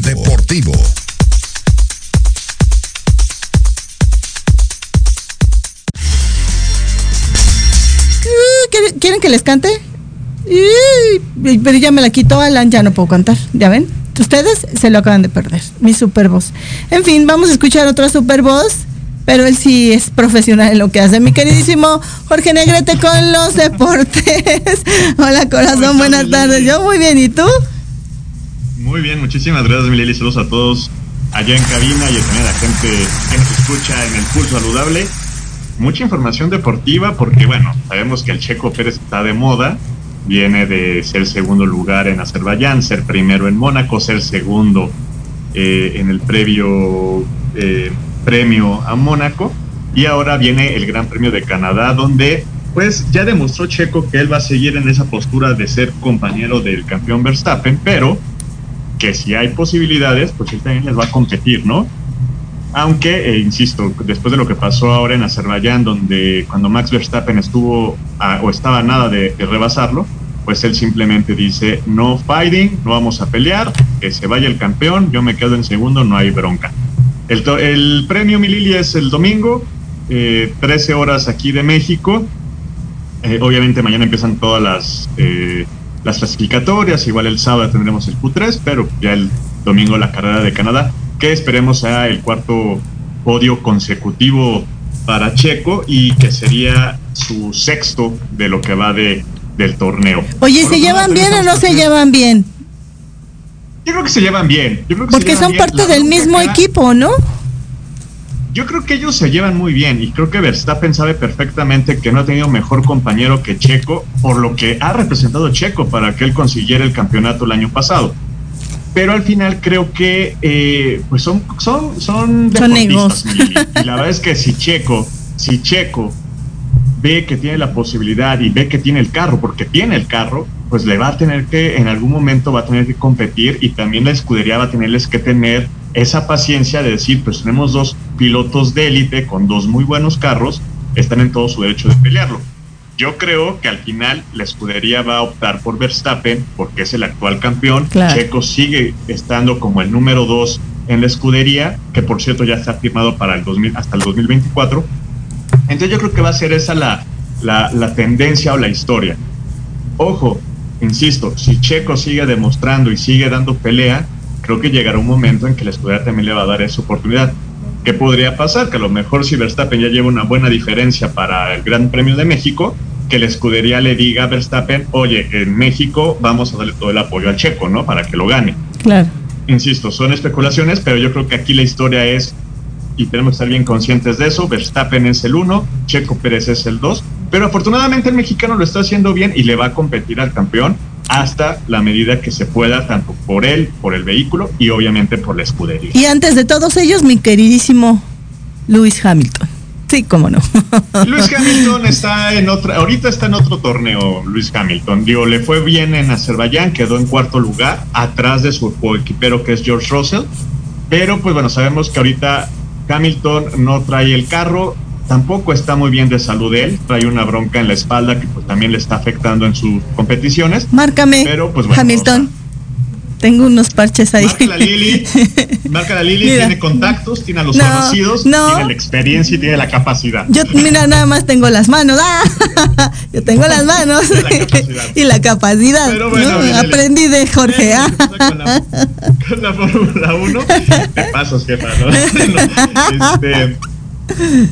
Vengo. les cante? pero ya me la quitó Alan, ya no puedo cantar, ¿ya ven? Ustedes se lo acaban de perder, mi super voz. En fin, vamos a escuchar otra super voz, pero él sí es profesional en lo que hace. Mi queridísimo Jorge Negrete con los deportes. Hola corazón, buenas tardes. Yo muy bien, ¿y tú? Muy bien, muchísimas gracias, mi Lili. Saludos a todos allá en cabina y a la gente que nos escucha en el Pulso Saludable. Mucha información deportiva porque, bueno, sabemos que el Checo Pérez está de moda, viene de ser segundo lugar en Azerbaiyán, ser primero en Mónaco, ser segundo eh, en el previo eh, premio a Mónaco. Y ahora viene el Gran Premio de Canadá donde pues ya demostró Checo que él va a seguir en esa postura de ser compañero del campeón Verstappen, pero que si hay posibilidades, pues él también les va a competir, ¿no? Aunque, eh, insisto, después de lo que pasó ahora en Azerbaiyán, donde cuando Max Verstappen estuvo o estaba nada de, rebasarlo, pues él simplemente dice, no fighting, no vamos a pelear, que se vaya el campeón, yo me quedo en segundo, no hay bronca. El, premio Milili es el domingo, 13 eh, horas aquí de México. Eh, obviamente mañana empiezan todas las, las clasificatorias, igual el sábado tendremos el Q3, pero ya el domingo la carrera de Canadá que esperemos sea el cuarto podio consecutivo para Checo y que sería su sexto de lo que va de, del torneo. Oye, ¿se llevan bien o no se llevan bien? Yo creo que se llevan bien. Yo creo que Porque son parte del mismo equipo, ¿no? Yo creo que ellos se llevan muy bien y creo que Verstappen sabe perfectamente que no ha tenido mejor compañero que Checo, por lo que ha representado Checo para que él consiguiera el campeonato el año pasado. Pero al final creo que eh, pues son son son, deportistas, Lili. y la verdad es que si Checo si Checo ve que tiene la posibilidad y ve que tiene el carro, porque tiene el carro, pues le va a tener que, en algún momento va a tener que competir y también la escudería va a tenerles que tener esa paciencia de decir, pues tenemos dos pilotos de élite con dos muy buenos carros, están en todo su derecho de pelearlo. Yo creo que al final la escudería va a optar por Verstappen porque es el actual campeón. Claro. Checo sigue estando como el número dos en la escudería, que por cierto ya está firmado para el 2000, hasta el 2024. Entonces yo creo que va a ser esa la, la, la tendencia o la historia. Ojo, insisto, si Checo sigue demostrando y sigue dando pelea, creo que llegará un momento en que la escudería también le va a dar esa oportunidad. ¿Qué podría pasar? Que a lo mejor si Verstappen ya lleva una buena diferencia para el Gran Premio de México, que la escudería le diga a Verstappen, oye, en México vamos a darle todo el apoyo a Checo, ¿no? Para que lo gane. Claro. Insisto, son especulaciones, pero yo creo que aquí la historia es, y tenemos que estar bien conscientes de eso, Verstappen es el uno, Checo Pérez es el dos, pero afortunadamente el mexicano lo está haciendo bien y le va a competir al campeón hasta la medida que se pueda, tanto por él, por el vehículo y obviamente por la escudería. Y antes de todos ellos, mi queridísimo Lewis Hamilton. Sí, cómo no. Luis Hamilton está en otra, ahorita está en otro torneo, Luis Hamilton. Digo, le fue bien en Azerbaiyán, quedó en cuarto lugar, atrás de su coequipero que es George Russell. Pero pues bueno, sabemos que ahorita Hamilton no trae el carro, tampoco está muy bien de salud él, trae una bronca en la espalda que pues también le está afectando en sus competiciones. Márcame, Pero pues bueno, Hamilton. Tengo unos parches ahí. Marca la Lili, marca la Lili, Mira. tiene contactos, tiene a los No, conocidos, no. tiene la experiencia y tiene la capacidad. Yo, mira, nada más tengo las manos. ¡Ah! Yo tengo las manos y la capacidad. Pero bueno. Aprendí de Jorge. ¿ah? con la Fórmula 1. Te pasos, jefa, este,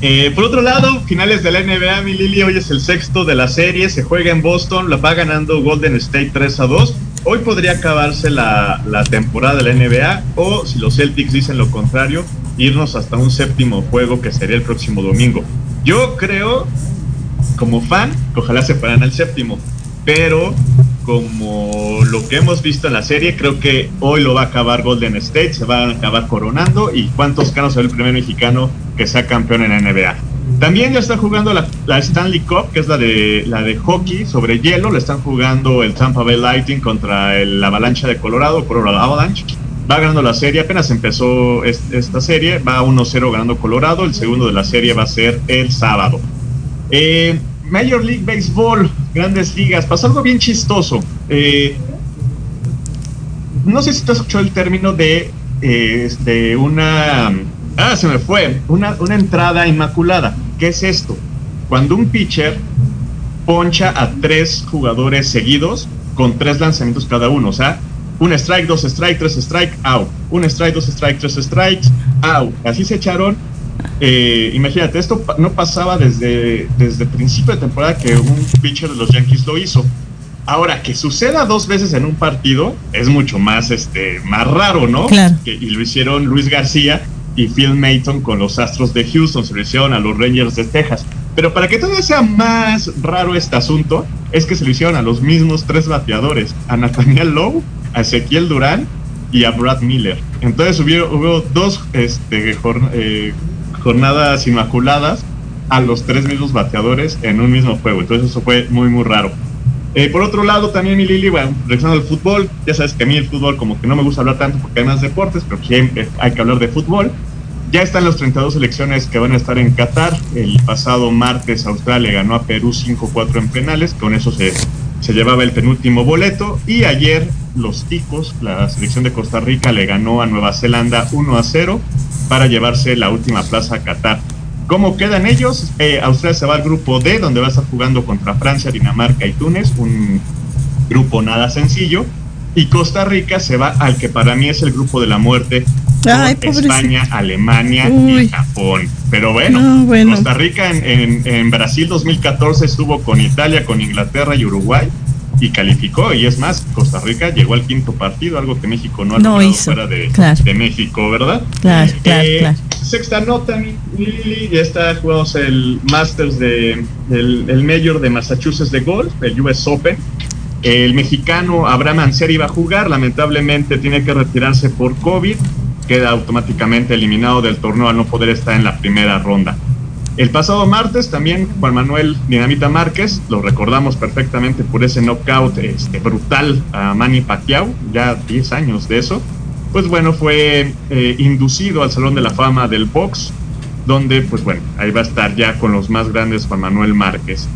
eh, por otro lado, finales de la NBA, mi Lili, hoy es el sexto de la serie, se juega en Boston, la va ganando Golden State 3 a 2. Hoy podría acabarse la, la temporada de la NBA o, si los Celtics dicen lo contrario, irnos hasta un séptimo juego que sería el próximo domingo. Yo creo, como fan, que ojalá se fueran al séptimo, pero como lo que hemos visto en la serie, creo que hoy lo va a acabar Golden State, se va a acabar coronando y cuántos canos será el primer mexicano que sea campeón en la NBA. También ya está jugando la, la Stanley Cup, que es la de la de hockey sobre hielo, lo están jugando el Tampa Bay Lightning contra el- la Avalancha de Colorado, Colorado Avalanche. Va ganando la serie, apenas empezó es- esta serie, va 1-0 ganando Colorado, el segundo de la serie va a ser el sábado. Eh, Major League Baseball, grandes ligas, pasó algo bien chistoso. Eh, no sé si tú has escuchado el término de, eh, de una... Ah, se me fue. Una, una entrada inmaculada. ¿Qué es esto? Cuando un pitcher poncha a tres jugadores seguidos con tres lanzamientos cada uno. O sea, un strike, dos strike, tres strike, out. Un strike, dos strike, tres strikes, out. Así se echaron. Eh, imagínate, esto no pasaba desde, desde principio de temporada que un pitcher de los Yankees lo hizo. Ahora, que suceda dos veces en un partido es mucho más, este, más raro, ¿no? Claro. Que- y lo hicieron Luis García y Phil Mayton con los Astros de Houston, se lo hicieron a los Rangers de Texas. Pero para que todavía sea más raro este asunto, es que se lo hicieron a los mismos tres bateadores, a Nathaniel Lowe, a Ezequiel Durán y a Brad Miller. Entonces hubo, hubo dos este, eh, jornadas inmaculadas a los tres mismos bateadores en un mismo juego. Entonces eso fue muy, muy raro. Eh, por otro lado, también mi Lili, bueno, regresando al fútbol, ya sabes que a mí el fútbol como que no me gusta hablar tanto porque hay más deportes, pero aquí hay, que hablar de fútbol. Ya están las 32 selecciones que van a estar en Qatar. El pasado martes Australia ganó a Perú 5-4 en penales, con eso se, se llevaba el penúltimo boleto. Y ayer los Ticos, la selección de Costa Rica, le ganó a Nueva Zelanda 1-0 para llevarse la última plaza a Qatar. ¿Cómo quedan ellos? Eh, Australia se va al grupo D, donde va a estar jugando contra Francia, Dinamarca y Túnez, un grupo nada sencillo. Y Costa Rica se va al que para mí es el grupo de la muerte, Ay. España, Alemania Uy. y Japón. Pero bueno, No, bueno. Costa Rica en, en- en Brasil 2014 estuvo con Italia, con Inglaterra y Uruguay. y calificó. Y es más, Costa Rica llegó al quinto partido, algo que México no ha no logrado fuera de, de, México, ¿verdad? Claro, claro, eh, claro. Sexta nota, Lili, ya está, jugamos el Masters de, el, el Mayor de Massachusetts de golf, el US Open. El mexicano Abraham Anser iba a jugar, lamentablemente tiene que retirarse por COVID, queda automáticamente eliminado del torneo al no poder estar en la primera ronda. El pasado martes también Juan Manuel Dinamita Márquez, lo recordamos perfectamente por ese knockout este, brutal a Manny Pacquiao, ya 10 años de eso, pues bueno, fue eh, inducido al Salón de la Fama del Box, donde pues bueno, ahí va a estar ya con los más grandes Juan Manuel Márquez.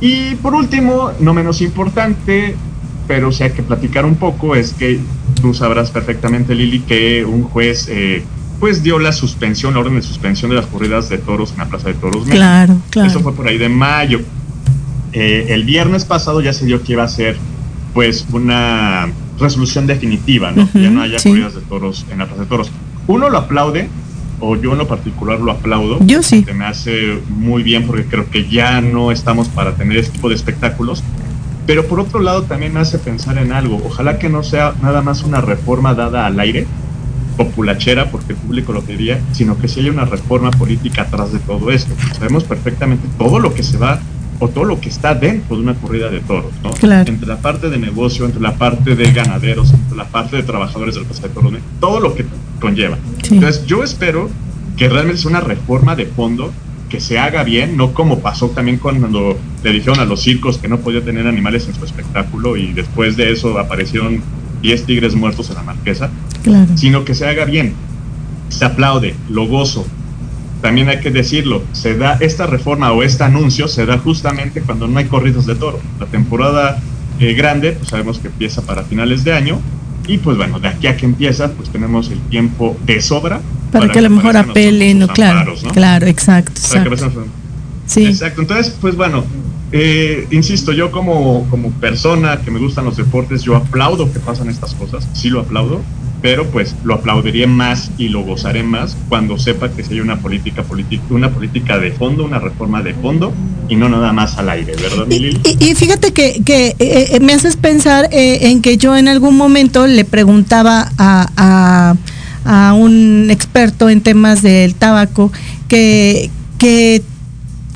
Y por último, no menos importante, pero si hay que platicar un poco, es que tú sabrás perfectamente, Lili, que un juez eh, pues dio la suspensión, la orden de suspensión de las corridas de toros en la Plaza de Toros. Claro, claro. Eso fue por ahí de mayo. Eh, el viernes pasado ya se dio que iba a ser pues una resolución definitiva, ¿no? ya no haya corridas de toros en la Plaza de Toros. Uno lo aplaude, o yo en lo particular lo aplaudo. Yo sí. Se me hace muy bien porque creo que ya no estamos para tener este tipo de espectáculos. Pero por otro lado también me hace pensar en algo. Ojalá que no sea nada más una reforma dada al aire, populachera porque el público lo quería, sino que si hay una reforma política atrás de todo esto. Sabemos perfectamente todo lo que se va o todo lo que está dentro de una corrida de toros, ¿no? Claro. Entre la parte de negocio, entre la parte de ganaderos, entre la parte de trabajadores del Plaza de Toros, todo lo que conlleva. Sí. Entonces, yo espero que realmente sea una reforma de fondo que se haga bien, no como pasó también cuando le dijeron a los circos que no podía tener animales en su espectáculo y después de eso aparecieron 10 tigres muertos en la marquesa, Claro. sino que se haga bien, se aplaude, lo gozo. También hay que decirlo, se da esta reforma o este anuncio se da justamente cuando no hay corridos de toro. La temporada eh, grande, pues sabemos que empieza para finales de año y pues bueno, de aquí a que empieza, pues tenemos el tiempo de sobra Para, que a lo mejor apelen, no, claro, amparos, ¿no? claro, exacto, Para que exacto. aparezcan- Sí. Exacto, entonces, pues bueno, eh, insisto, yo como, como persona que me gustan los deportes, yo aplaudo que pasan estas cosas, sí lo aplaudo, pero pues lo aplaudiré más y lo gozaré más cuando sepa que si hay una política, política una política de fondo, una reforma de fondo y no nada más al aire, ¿verdad, Lili? Y, y fíjate que, que, eh, eh, me haces pensar eh, en que yo en algún momento le preguntaba a, a- a un experto en temas del tabaco que, que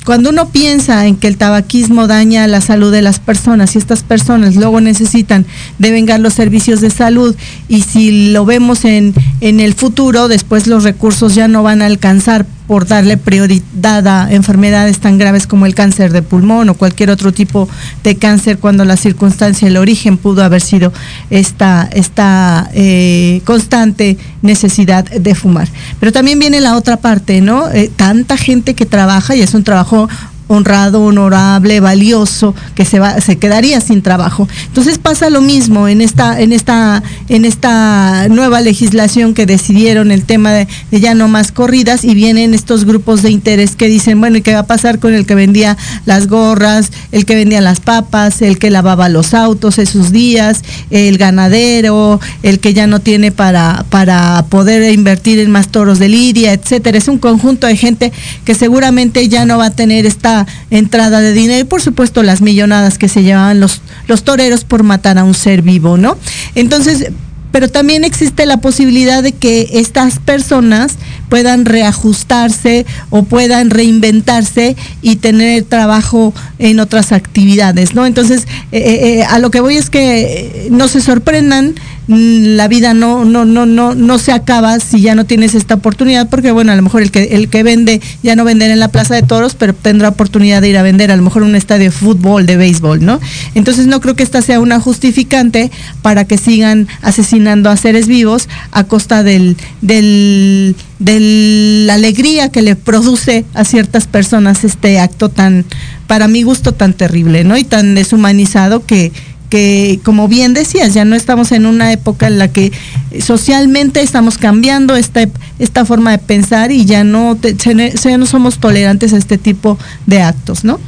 cuando uno piensa en que el tabaquismo daña la salud de las personas y estas personas luego necesitan devengar los servicios de salud y si lo vemos en, en el futuro, después los recursos ya no van a alcanzar por darle prioridad a enfermedades tan graves como el cáncer de pulmón o cualquier otro tipo de cáncer cuando la circunstancia, el origen pudo haber sido esta, esta eh, constante necesidad de fumar. Pero también viene la otra parte, ¿no? Eh, tanta gente que trabaja y es un trabajo honrado, honorable, valioso, que se va, se quedaría sin trabajo. Entonces pasa lo mismo en esta, en esta, en esta nueva legislación que decidieron el tema de, ya no más corridas y vienen estos grupos de interés que dicen, bueno, ¿y qué va a pasar con el que vendía las gorras, el que vendía las papas, el que lavaba los autos esos días, el ganadero, el que ya no tiene para, para poder invertir en más toros de lidia, etcétera? Es un conjunto de gente que seguramente ya no va a tener esta entrada de dinero y por supuesto las millonadas que se llevaban los, los toreros por matar a un ser vivo, ¿no? Entonces, pero también existe la posibilidad de que estas personas puedan reajustarse o puedan reinventarse y tener trabajo en otras actividades, ¿no? Entonces, eh, eh, a lo que voy es que eh, no se sorprendan, la vida no, no, no, no, no se acaba si ya no tienes esta oportunidad, porque bueno, a lo mejor el que, el que vende ya no venderá en la plaza de toros, pero tendrá oportunidad de ir a vender a lo mejor un estadio de fútbol, de béisbol, ¿no? Entonces no creo que esta sea una justificante para que sigan asesinando a seres vivos a costa del, del, de la alegría que le produce a ciertas personas este acto tan, para mi gusto, tan terrible, ¿no? Y tan deshumanizado que, que, como bien decías, ya no estamos en una época en la que socialmente estamos cambiando esta, esta forma de pensar y ya no, te- ya no somos tolerantes a este tipo de actos, ¿no?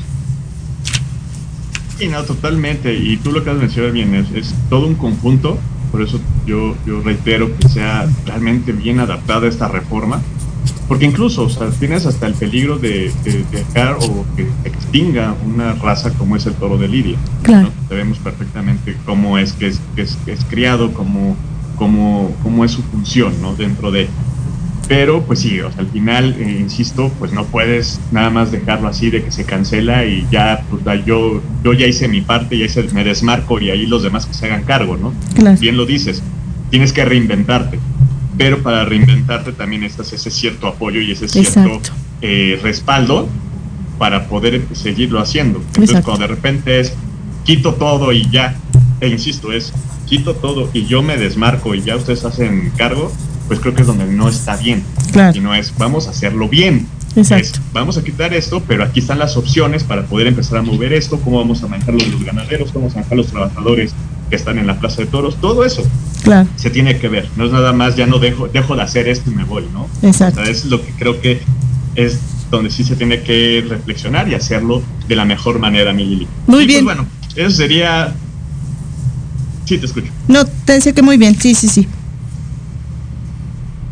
Sí, no, totalmente. Y tú lo que has mencionado bien es, es todo un conjunto. Por eso yo, yo reitero que sea realmente bien adaptada esta reforma. Porque incluso, o sea, tienes hasta el peligro de, dejar o que extinga una raza como es el toro de Lidia. Claro. Sabemos perfectamente cómo es que es, es, criado, cómo, cómo, cómo es su función, ¿no? Dentro de pero pues sí, o sea, al final, eh, insisto, pues no puedes nada más dejarlo así de que se cancela y ya, pues yo, yo ya hice mi parte, ya hice, me desmarco y ahí los demás que se hagan cargo, ¿no? Bien lo dices, tienes que reinventarte, pero para reinventarte también necesitas ese cierto apoyo y ese cierto eh, respaldo para poder seguirlo haciendo. Entonces cuando de repente es quito todo y ya, e insisto, es quito todo y yo me desmarco y ya ustedes hacen cargo, pues creo que es donde no está bien. Y no es, vamos a hacerlo bien. Exacto. vamos a quitar esto, pero aquí están las opciones para poder empezar a mover esto, cómo vamos a manejar los ganaderos, cómo vamos a manejar los trabajadores que están en la Plaza de Toros, todo eso claro. se tiene que ver. No es nada más, ya no dejo, dejo de hacer esto y me voy, ¿no? Exacto. O es lo que creo que es donde sí se tiene que reflexionar y hacerlo de la mejor manera, mi Muy pues, bien. bueno, eso sería... Sí, te escucho. No, te decía que muy bien, sí, sí, sí.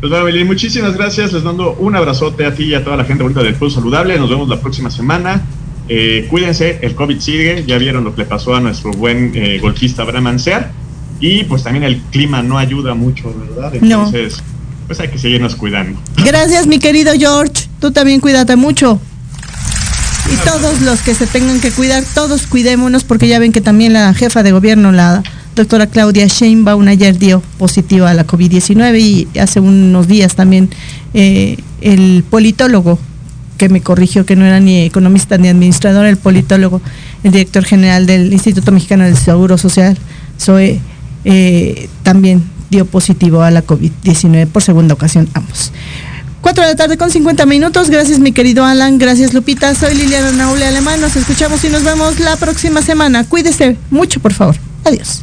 Pues bueno, muchísimas gracias. Les mando un abrazote a ti y a toda la gente bonita del Pulso Saludable. Nos vemos la próxima semana. Eh, cuídense, el COVID sigue. Ya vieron lo que le pasó a nuestro buen eh, golfista Abraham Anser. Y pues también el clima no ayuda mucho, ¿verdad? Entonces, pues hay que seguirnos cuidando. Gracias, mi querido George. Tú también cuídate mucho. Y todos los que se tengan que cuidar, todos cuidémonos porque ya ven que también la jefa de gobierno, la doctora Claudia Sheinbaum ayer dio positiva a la COVID-19 y hace unos días también eh, el politólogo que me corrigió que no era ni economista ni administrador, el politólogo, el director general del Instituto Mexicano del Seguro Social, SOE, eh, también dio positivo a la COVID-19 por segunda ocasión ambos. 4 de la tarde con 50 minutos. Gracias mi querido Alan, gracias Lupita. Soy Liliana Naule Alemán. Nos escuchamos y nos vemos la próxima semana. Cuídese mucho, por favor. Adiós.